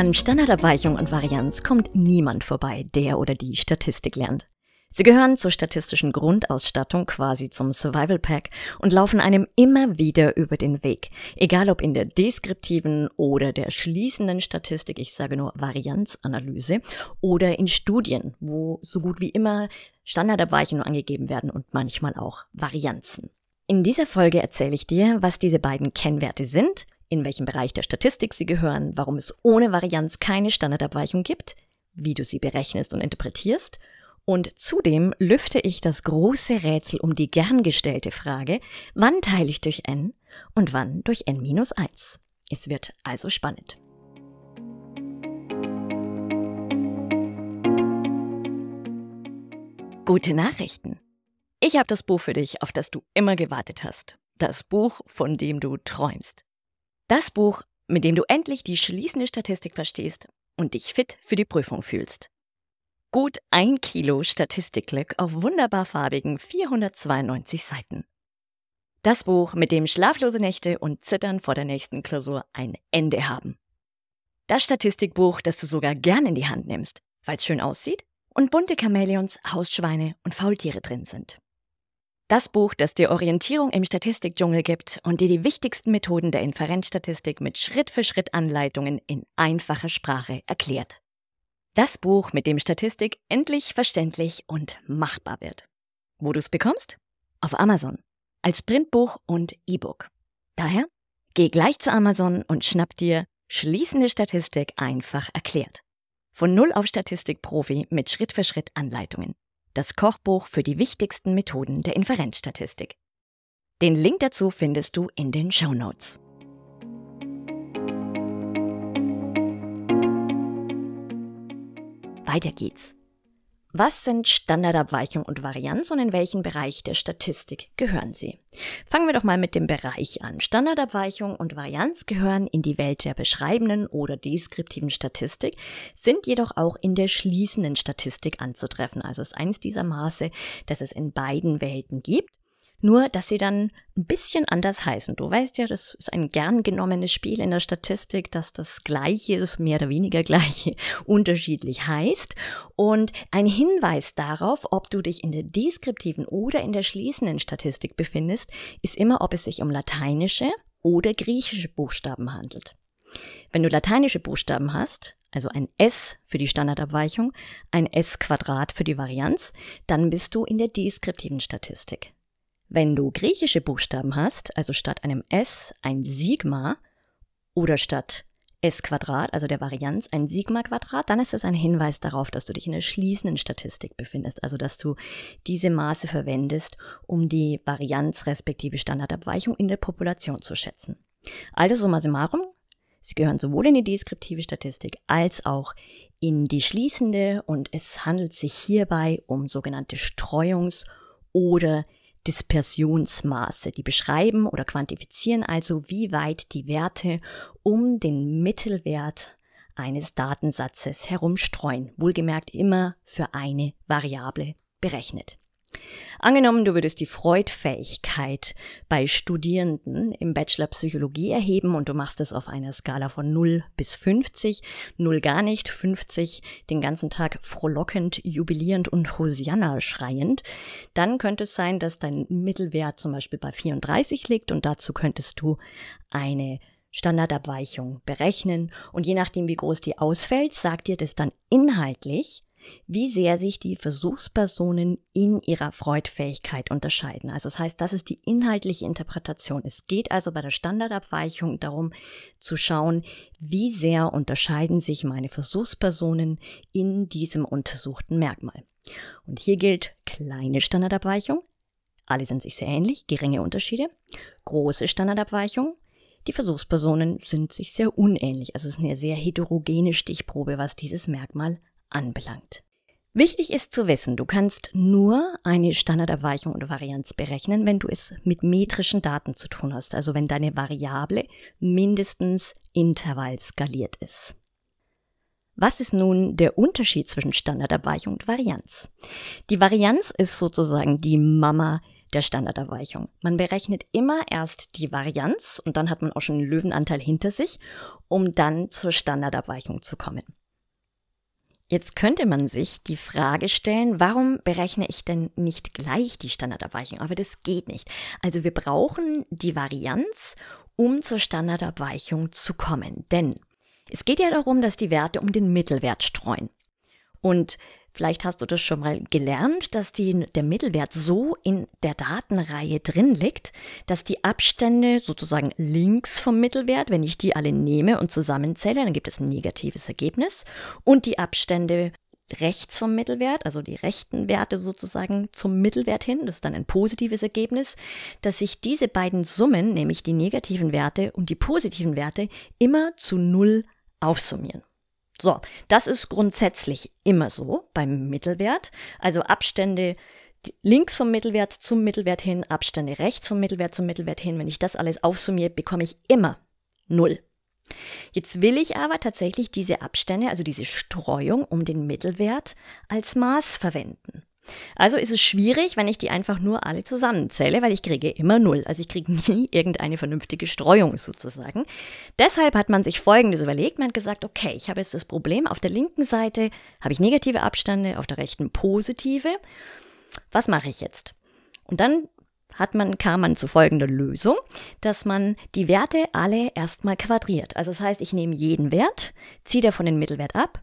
An Standardabweichung und Varianz kommt niemand vorbei, der oder die Statistik lernt. Sie gehören zur statistischen Grundausstattung, quasi zum Survival Pack, und laufen einem immer wieder über den Weg. Egal ob in der deskriptiven oder der schließenden Statistik, ich sage nur Varianzanalyse, oder in Studien, wo so gut wie immer Standardabweichungen angegeben werden und manchmal auch Varianzen. In dieser Folge erzähle ich dir, was diese beiden Kennwerte sind, in welchem Bereich der Statistik sie gehören, warum es ohne Varianz keine Standardabweichung gibt, wie du sie berechnest und interpretierst und zudem lüfte ich das große Rätsel um die gern gestellte Frage, wann teile ich durch n und wann durch n minus 1. Es wird also spannend. Gute Nachrichten. Ich habe das Buch für dich, auf das du immer gewartet hast. Das Buch, von dem du träumst. Das Buch, mit dem du endlich die schließende Statistik verstehst und dich fit für die Prüfung fühlst. Gut ein Kilo Statistikglück auf wunderbar farbigen 492 Seiten. Das Buch, mit dem schlaflose Nächte und Zittern vor der nächsten Klausur ein Ende haben. Das Statistikbuch, das du sogar gern in die Hand nimmst, weil es schön aussieht und bunte Chamäleons, Hausschweine und Faultiere drin sind. Das Buch, das dir Orientierung im Statistikdschungel gibt und dir die wichtigsten Methoden der Inferenzstatistik mit Schritt-für-Schritt-Anleitungen in einfacher Sprache erklärt. Das Buch, mit dem Statistik endlich verständlich und machbar wird. Wo du es bekommst? Auf Amazon. Als Printbuch und E-Book. Daher, geh gleich zu Amazon und schnapp dir Schließende Statistik einfach erklärt. Von Null auf Statistik-Profi mit Schritt-für-Schritt-Anleitungen das Kochbuch für die wichtigsten Methoden der Inferenzstatistik. Den Link dazu findest du in den Show Notes. Weiter geht's. Was sind Standardabweichung und Varianz und in welchen Bereich der Statistik gehören sie? Fangen wir doch mal mit dem Bereich an. Standardabweichung und Varianz gehören in die Welt der beschreibenden oder deskriptiven Statistik, sind jedoch auch in der schließenden Statistik anzutreffen. Also ist eines dieser Maße, das es in beiden Welten gibt. Nur, dass sie dann ein bisschen anders heißen. Du weißt ja, das ist ein gern genommenes Spiel in der Statistik, dass das Gleiche, das mehr oder weniger Gleiche, unterschiedlich heißt. Und ein Hinweis darauf, ob du dich in der deskriptiven oder in der schließenden Statistik befindest, ist immer, ob es sich um lateinische oder griechische Buchstaben handelt. Wenn du lateinische Buchstaben hast, also ein S für die Standardabweichung, ein S Quadrat für die Varianz, dann bist du in der deskriptiven Statistik. Wenn du griechische Buchstaben hast, also statt einem S ein Sigma oder statt S Quadrat, also der Varianz, ein Sigma Quadrat, dann ist das ein Hinweis darauf, dass du dich in der schließenden Statistik befindest, also dass du diese Maße verwendest, um die Varianz respektive Standardabweichung in der Population zu schätzen. Also summa summarum, sie gehören sowohl in die deskriptive Statistik als auch in die schließende und es handelt sich hierbei um sogenannte Streuungs- oder Dispersionsmaße. Die beschreiben oder quantifizieren also, wie weit die Werte um den Mittelwert eines Datensatzes herumstreuen. Wohlgemerkt immer für eine Variable berechnet. Angenommen, du würdest die Freudfähigkeit bei Studierenden im Bachelor Psychologie erheben und du machst es auf einer Skala von 0 bis 50, 0 gar nicht, 50 den ganzen Tag frohlockend, jubilierend und Hosianna schreiend, dann könnte es sein, dass dein Mittelwert zum Beispiel bei 34 liegt und dazu könntest du eine Standardabweichung berechnen. Und je nachdem, wie groß die ausfällt, sagt dir das dann inhaltlich, wie sehr sich die Versuchspersonen in ihrer Freudfähigkeit unterscheiden. Also das heißt, das ist die inhaltliche Interpretation. Es geht also bei der Standardabweichung darum zu schauen, wie sehr unterscheiden sich meine Versuchspersonen in diesem untersuchten Merkmal. Und hier gilt kleine Standardabweichung. Alle sind sich sehr ähnlich, geringe Unterschiede. Große Standardabweichung. Die Versuchspersonen sind sich sehr unähnlich. Also es ist eine sehr heterogene Stichprobe, was dieses Merkmal anbelangt. Wichtig ist zu wissen, du kannst nur eine Standardabweichung oder Varianz berechnen, wenn du es mit metrischen Daten zu tun hast, also wenn deine Variable mindestens intervallskaliert ist. Was ist nun der Unterschied zwischen Standardabweichung und Varianz? Die Varianz ist sozusagen die Mama der Standardabweichung. Man berechnet immer erst die Varianz und dann hat man auch schon einen Löwenanteil hinter sich, um dann zur Standardabweichung zu kommen. Jetzt könnte man sich die Frage stellen, warum berechne ich denn nicht gleich die Standardabweichung? Aber das geht nicht. Also wir brauchen die Varianz, um zur Standardabweichung zu kommen. Denn es geht ja darum, dass die Werte um den Mittelwert streuen. Und Vielleicht hast du das schon mal gelernt, dass die, der Mittelwert so in der Datenreihe drin liegt, dass die Abstände sozusagen links vom Mittelwert, wenn ich die alle nehme und zusammenzähle, dann gibt es ein negatives Ergebnis. Und die Abstände rechts vom Mittelwert, also die rechten Werte sozusagen zum Mittelwert hin, das ist dann ein positives Ergebnis, dass sich diese beiden Summen, nämlich die negativen Werte und die positiven Werte, immer zu Null aufsummieren. So, das ist grundsätzlich immer so beim Mittelwert. Also Abstände links vom Mittelwert zum Mittelwert hin, Abstände rechts vom Mittelwert zum Mittelwert hin. Wenn ich das alles aufsummiere, bekomme ich immer null. Jetzt will ich aber tatsächlich diese Abstände, also diese Streuung um den Mittelwert als Maß verwenden. Also ist es schwierig, wenn ich die einfach nur alle zusammenzähle, weil ich kriege immer null. Also ich kriege nie irgendeine vernünftige Streuung sozusagen. Deshalb hat man sich Folgendes überlegt. Man hat gesagt, okay, ich habe jetzt das Problem, auf der linken Seite habe ich negative Abstände, auf der rechten positive. Was mache ich jetzt? Und dann hat man, kam man zu folgender Lösung, dass man die Werte alle erstmal quadriert. Also das heißt, ich nehme jeden Wert, ziehe davon den Mittelwert ab,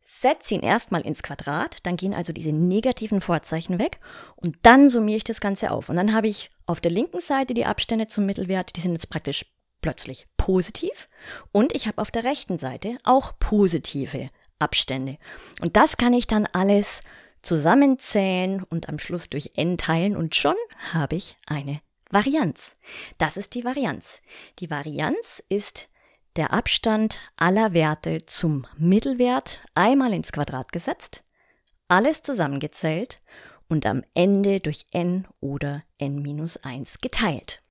setze ihn erstmal ins Quadrat, dann gehen also diese negativen Vorzeichen weg und dann summiere ich das Ganze auf. Und dann habe ich auf der linken Seite die Abstände zum Mittelwert, die sind jetzt praktisch plötzlich positiv und ich habe auf der rechten Seite auch positive Abstände. Und das kann ich dann alles zusammenzählen und am Schluss durch n teilen und schon habe ich eine Varianz. Das ist die Varianz. Die Varianz ist der Abstand aller Werte zum Mittelwert einmal ins Quadrat gesetzt, alles zusammengezählt und am Ende durch n oder n minus 1 geteilt.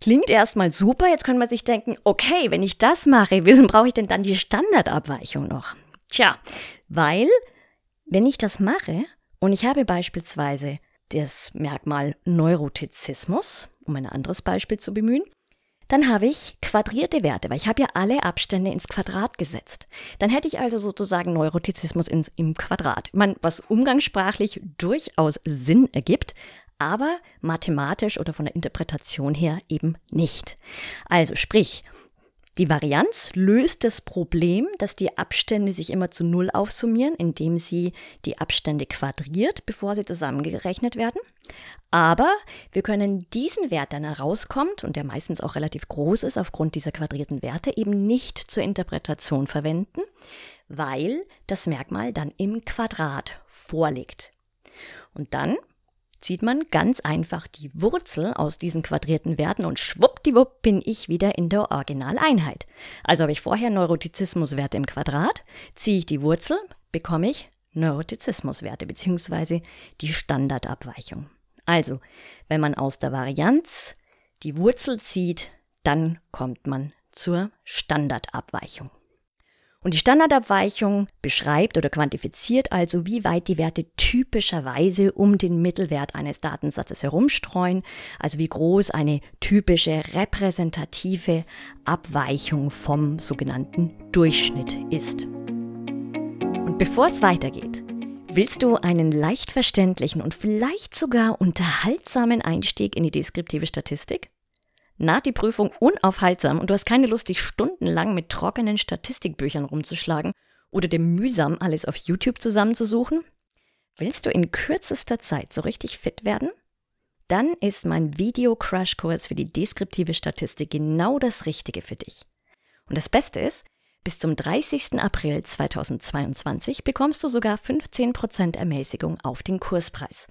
Klingt erstmal super, jetzt kann man sich denken, okay, wenn ich das mache, wieso brauche ich denn dann die Standardabweichung noch? Tja, weil, wenn ich das mache und ich habe beispielsweise das Merkmal Neurotizismus, um ein anderes Beispiel zu bemühen, dann habe ich quadrierte Werte, weil ich habe ja alle Abstände ins Quadrat gesetzt. Dann hätte ich also sozusagen Neurotizismus ins, im Quadrat. Man, was umgangssprachlich durchaus Sinn ergibt, aber mathematisch oder von der Interpretation her eben nicht. Also sprich, die Varianz löst das Problem, dass die Abstände sich immer zu Null aufsummieren, indem sie die Abstände quadriert, bevor sie zusammengerechnet werden. Aber wir können diesen Wert, der herauskommt und der meistens auch relativ groß ist aufgrund dieser quadrierten Werte, eben nicht zur Interpretation verwenden, weil das Merkmal dann im Quadrat vorliegt. Und dann zieht man ganz einfach die Wurzel aus diesen quadrierten Werten und schwuppdiwupp bin ich wieder in der Originaleinheit. Also habe ich vorher Neurotizismuswerte im Quadrat, ziehe ich die Wurzel, bekomme ich Neurotizismuswerte bzw. die Standardabweichung. Also, wenn man aus der Varianz die Wurzel zieht, dann kommt man zur Standardabweichung. Und die Standardabweichung beschreibt oder quantifiziert also, wie weit die Werte typischerweise um den Mittelwert eines Datensatzes herumstreuen, also wie groß eine typische repräsentative Abweichung vom sogenannten Durchschnitt ist. Und bevor es weitergeht, willst du einen leicht verständlichen und vielleicht sogar unterhaltsamen Einstieg in die deskriptive Statistik? Naht die Prüfung unaufhaltsam und du hast keine Lust, dich stundenlang mit trockenen Statistikbüchern rumzuschlagen oder dir mühsam alles auf YouTube zusammenzusuchen? Willst du in kürzester Zeit so richtig fit werden? Dann ist mein Video-Crash-Kurs für die deskriptive Statistik genau das Richtige für dich. Und das Beste ist, bis zum 30. April 2022 bekommst du sogar 15% Ermäßigung auf den Kurspreis.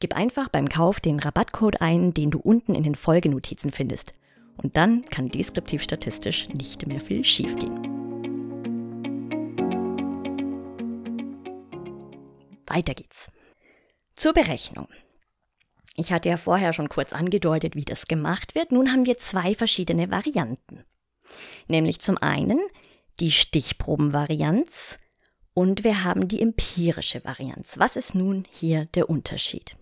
Gib einfach beim Kauf den Rabattcode ein, den du unten in den Folgenotizen findest. Und dann kann deskriptiv statistisch nicht mehr viel schiefgehen. weiter geht's. Zur Berechnung. Ich hatte ja vorher schon kurz angedeutet, wie das gemacht wird. Nun haben wir zwei verschiedene Varianten. Nämlich zum einen die Stichprobenvarianz und wir haben die empirische Varianz. Was ist nun hier der Unterschied?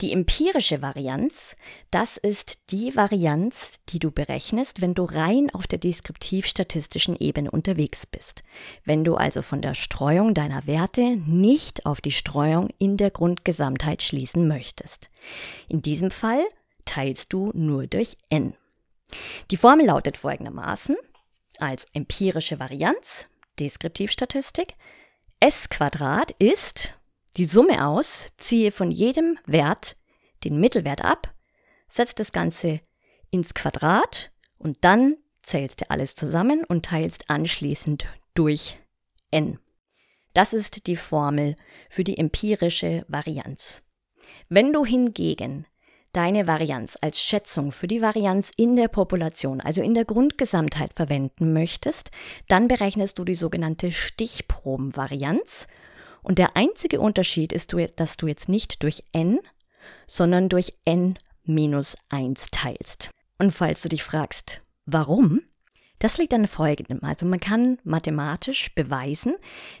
Die empirische Varianz, das ist die Varianz, die du berechnest, wenn du rein auf der deskriptiv-statistischen Ebene unterwegs bist. Wenn du also von der Streuung deiner Werte nicht auf die Streuung in der Grundgesamtheit schließen möchtest. In diesem Fall teilst du nur durch n. Die Formel lautet folgendermaßen, als empirische Varianz, Deskriptivstatistik, s Quadrat ist die Summe aus, ziehe von jedem Wert den Mittelwert ab, setzt das Ganze ins Quadrat und dann zählst du alles zusammen und teilst anschließend durch n. Das ist die Formel für die empirische Varianz. Wenn du hingegen deine Varianz als Schätzung für die Varianz in der Population, also in der Grundgesamtheit verwenden möchtest, dann berechnest du die sogenannte Stichprobenvarianz und der einzige Unterschied ist, dass du jetzt nicht durch n, sondern durch n minus 1 teilst. Und falls du dich fragst, warum? Das liegt an folgendem. Also man kann mathematisch beweisen,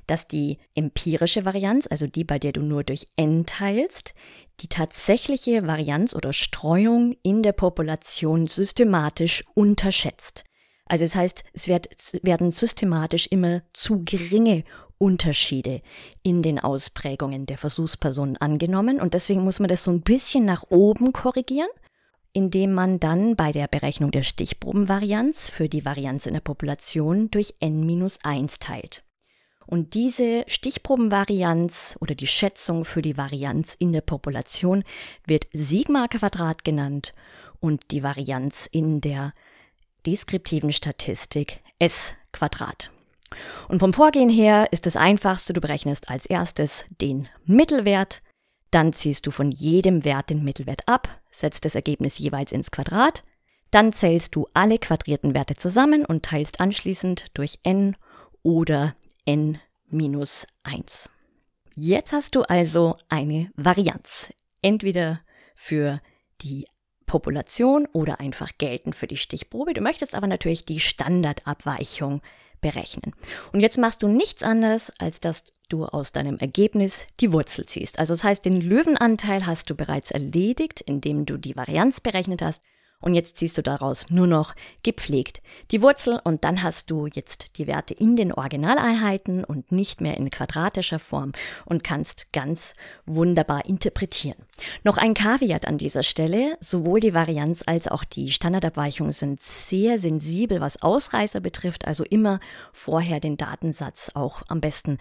dass die empirische Varianz, also die, bei der du nur durch n teilst, die tatsächliche Varianz oder Streuung in der Population systematisch unterschätzt. Also das heißt, es werden systematisch immer zu geringe Unterschiede in den Ausprägungen der Versuchspersonen angenommen und deswegen muss man das so ein bisschen nach oben korrigieren, indem man dann bei der Berechnung der Stichprobenvarianz für die Varianz in der Population durch n-1 teilt. Und diese Stichprobenvarianz oder die Schätzung für die Varianz in der Population wird Sigma-Quadrat genannt und die Varianz in der deskriptiven Statistik S Quadrat. Und vom Vorgehen her ist das einfachste, du berechnest als erstes den Mittelwert, dann ziehst du von jedem Wert den Mittelwert ab, setzt das Ergebnis jeweils ins Quadrat, dann zählst du alle quadrierten Werte zusammen und teilst anschließend durch n oder n minus 1. Jetzt hast du also eine Varianz, entweder für die Population oder einfach gelten für die Stichprobe. Du möchtest aber natürlich die Standardabweichung berechnen. Und jetzt machst du nichts anderes, als dass du aus deinem Ergebnis die Wurzel ziehst. Also das heißt, den Löwenanteil hast du bereits erledigt, indem du die Varianz berechnet hast und jetzt ziehst du daraus nur noch gepflegt die Wurzel und dann hast du jetzt die Werte in den Originaleinheiten und nicht mehr in quadratischer Form und kannst ganz wunderbar interpretieren. Noch ein Kaviat an dieser Stelle. Sowohl die Varianz als auch die Standardabweichung sind sehr sensibel, was Ausreißer betrifft. Also immer vorher den Datensatz auch am besten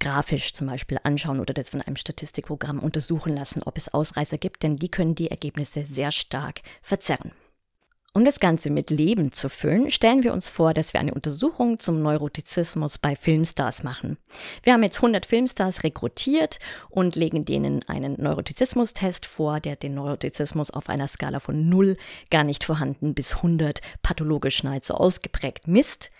grafisch zum Beispiel anschauen oder das von einem Statistikprogramm untersuchen lassen, ob es Ausreißer gibt, denn die können die Ergebnisse sehr stark verzerren. Um das Ganze mit Leben zu füllen, stellen wir uns vor, dass wir eine Untersuchung zum Neurotizismus bei Filmstars machen. Wir haben jetzt 100 Filmstars rekrutiert und legen denen einen Neurotizismus-Test vor, der den Neurotizismus auf einer Skala von 0 gar nicht vorhanden bis 100 pathologisch nahezu ausgeprägt misst.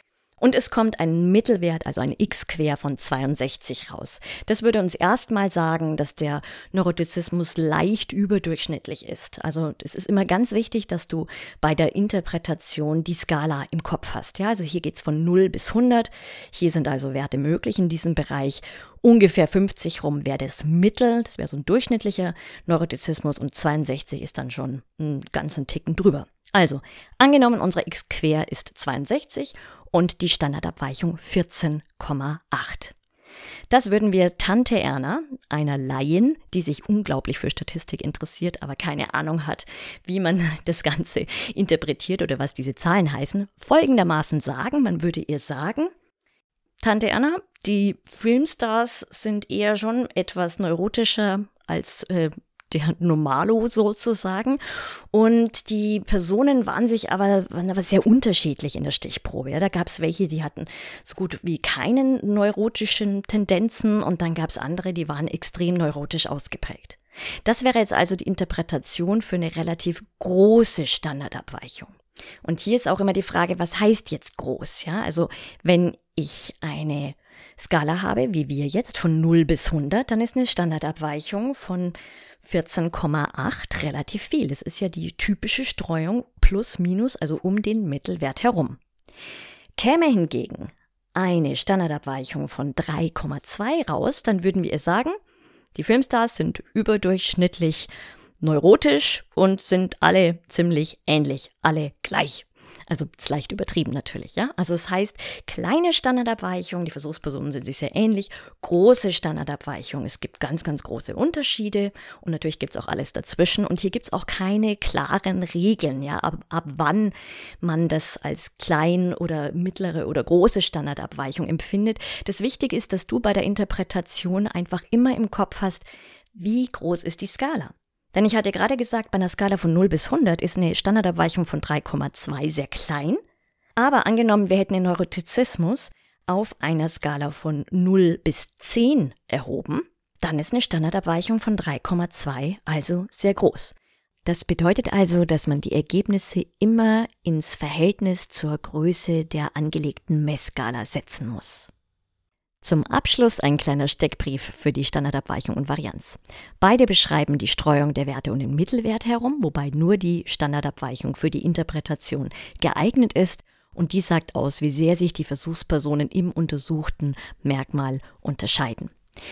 Und es kommt ein Mittelwert, also ein x-Quer von 62 raus. Das würde uns erstmal sagen, dass der Neurotizismus leicht überdurchschnittlich ist. Also es ist immer ganz wichtig, dass du bei der Interpretation die Skala im Kopf hast. Ja, also hier geht's von 0 bis 100. Hier sind also Werte möglich in diesem Bereich. Ungefähr 50 rum wäre das Mittel, das wäre so ein durchschnittlicher Neurotizismus und 62 ist dann schon einen ganzen Ticken drüber. Also, angenommen, unsere x quer ist 62 und die Standardabweichung 14,8. Das würden wir Tante Erna, einer Laien, die sich unglaublich für Statistik interessiert, aber keine Ahnung hat, wie man das Ganze interpretiert oder was diese Zahlen heißen, folgendermaßen sagen. Man würde ihr sagen, Tante Erna, die Filmstars sind eher schon etwas neurotischer als äh, der Normalo sozusagen. Und die Personen waren sich aber, waren aber sehr unterschiedlich in der Stichprobe. Ja, da gab es welche, die hatten so gut wie keinen neurotischen Tendenzen und dann gab es andere, die waren extrem neurotisch ausgeprägt. Das wäre jetzt also die Interpretation für eine relativ große Standardabweichung. Und hier ist auch immer die Frage, was heißt jetzt groß? Ja, also wenn ich eine Skala habe, wie wir jetzt, von 0 bis 100, dann ist eine Standardabweichung von 14,8 relativ viel. Das ist ja die typische Streuung plus minus, also um den Mittelwert herum. Käme hingegen eine Standardabweichung von 3,2 raus, dann würden wir sagen, die Filmstars sind überdurchschnittlich neurotisch und sind alle ziemlich ähnlich, alle gleich. Also ist leicht übertrieben natürlich, ja. Also es das heißt, kleine Standardabweichungen, die Versuchspersonen sind sich sehr ähnlich, große Standardabweichungen, es gibt ganz, ganz große Unterschiede und natürlich gibt es auch alles dazwischen und hier gibt es auch keine klaren Regeln, ja, ab, ab wann man das als klein oder mittlere oder große Standardabweichung empfindet. Das Wichtige ist, dass du bei der Interpretation einfach immer im Kopf hast, wie groß ist die Skala? Denn ich hatte gerade gesagt, bei einer Skala von 0 bis 100 ist eine Standardabweichung von 3,2 sehr klein. Aber angenommen, wir hätten den Neurotizismus auf einer Skala von 0 bis 10 erhoben, dann ist eine Standardabweichung von 3,2 also sehr groß. Das bedeutet also, dass man die Ergebnisse immer ins Verhältnis zur Größe der angelegten Messskala setzen muss. Zum Abschluss ein kleiner Steckbrief für die Standardabweichung und Varianz. Beide beschreiben die Streuung der Werte um den Mittelwert herum, wobei nur die Standardabweichung für die Interpretation geeignet ist und die sagt aus, wie sehr sich die Versuchspersonen im untersuchten Merkmal unterscheiden.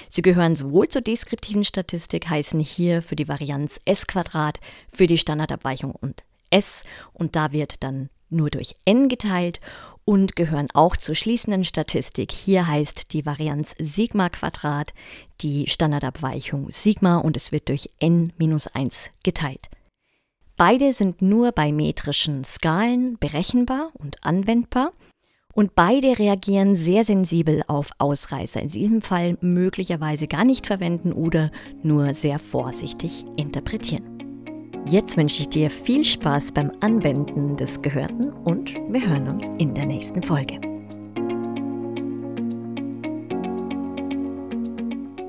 Sie gehören sowohl zur deskriptiven Statistik, heißen hier für die Varianz S Quadrat, für die Standardabweichung und S und da wird dann nur durch n geteilt und gehören auch zur schließenden Statistik. Hier heißt die Varianz Sigma Quadrat die Standardabweichung Sigma und es wird durch n minus 1 geteilt. Beide sind nur bei metrischen Skalen berechenbar und anwendbar und beide reagieren sehr sensibel auf Ausreißer. In diesem Fall möglicherweise gar nicht verwenden oder nur sehr vorsichtig interpretieren. Jetzt wünsche ich dir viel Spaß beim Anwenden des Gehörten und wir hören uns in der nächsten Folge.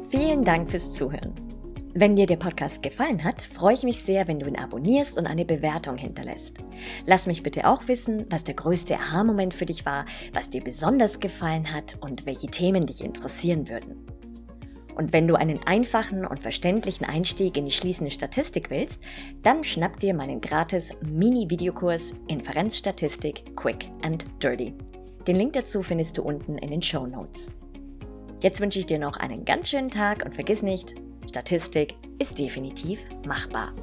Vielen Dank fürs Zuhören. Wenn dir der Podcast gefallen hat, freue ich mich sehr, wenn du ihn abonnierst und eine Bewertung hinterlässt. Lass mich bitte auch wissen, was der größte Aha-Moment für dich war, was dir besonders gefallen hat und welche Themen dich interessieren würden. Und wenn du einen einfachen und verständlichen Einstieg in die schließende Statistik willst, dann schnapp dir meinen gratis Mini-Videokurs Inferenzstatistik Quick and Dirty. Den Link dazu findest du unten in den Show Notes. Jetzt wünsche ich dir noch einen ganz schönen Tag und vergiss nicht, Statistik ist definitiv machbar.